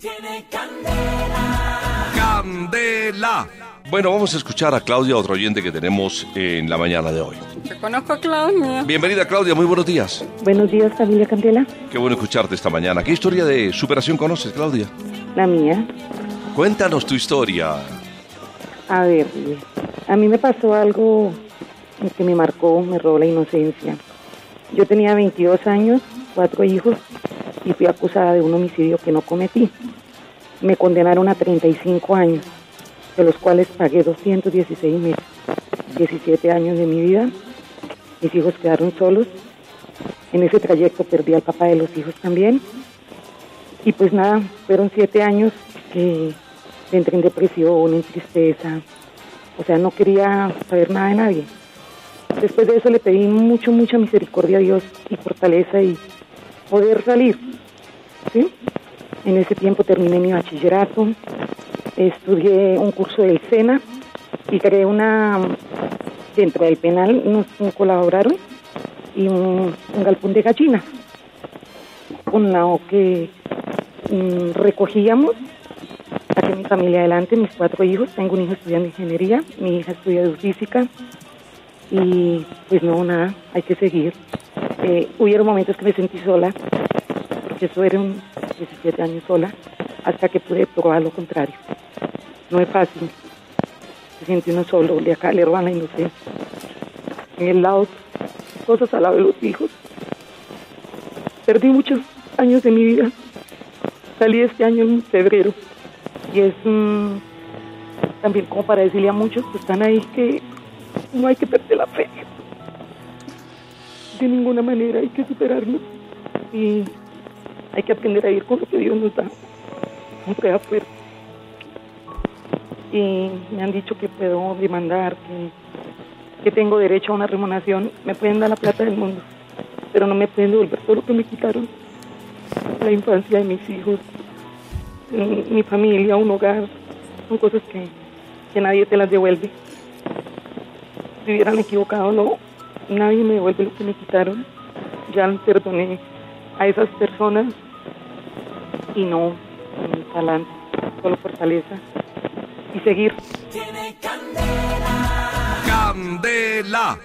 Tiene candela. Candela. Bueno, vamos a escuchar a Claudia, otro oyente que tenemos en la mañana de hoy. Yo conozco a Claudia. Bienvenida Claudia, muy buenos días. Buenos días, familia Candela. Qué bueno escucharte esta mañana. ¿Qué historia de superación conoces, Claudia? La mía. Cuéntanos tu historia. A ver, a mí me pasó algo que me marcó, me robó la inocencia. Yo tenía 22 años, cuatro hijos y fui acusada de un homicidio que no cometí. Me condenaron a 35 años, de los cuales pagué 216 meses, 17 años de mi vida. Mis hijos quedaron solos. En ese trayecto perdí al papá de los hijos también. Y pues nada, fueron siete años que entré en depresión, en tristeza. O sea, no quería saber nada de nadie. Después de eso le pedí mucho, mucha misericordia a Dios y fortaleza y poder salir. ¿sí? En ese tiempo terminé mi bachillerato, estudié un curso del SENA y creé una, dentro del penal nos colaboraron y un, galpón de gallinas con la que mm, recogíamos saqué mi familia adelante, mis cuatro hijos, tengo un hijo estudiando ingeniería, mi hija estudia física y pues no, nada, hay que seguir. Eh, hubieron momentos que me sentí sola, porque eso era un 17 años sola, hasta que pude probar lo contrario. No es fácil, se siente uno solo, le, acá, le roban la inocencia. En el lado, cosas al lado de los hijos. Perdí muchos años de mi vida. Salí este año en febrero y es mm, también como para decirle a muchos que están ahí que no hay que perder la fe. De ninguna manera hay que superarnos y hay que aprender a ir con lo que Dios nos da, aunque fuerte. Y me han dicho que puedo demandar, que, que tengo derecho a una remuneración. Me pueden dar la plata del mundo, pero no me pueden devolver todo lo que me quitaron. La infancia de mis hijos, mi, mi familia, un hogar, son cosas que, que nadie te las devuelve. Si hubieran equivocado, no, nadie me devuelve lo que me quitaron. Ya perdoné a esas personas y no, talante, solo fortaleza y seguir. Candela. Candela.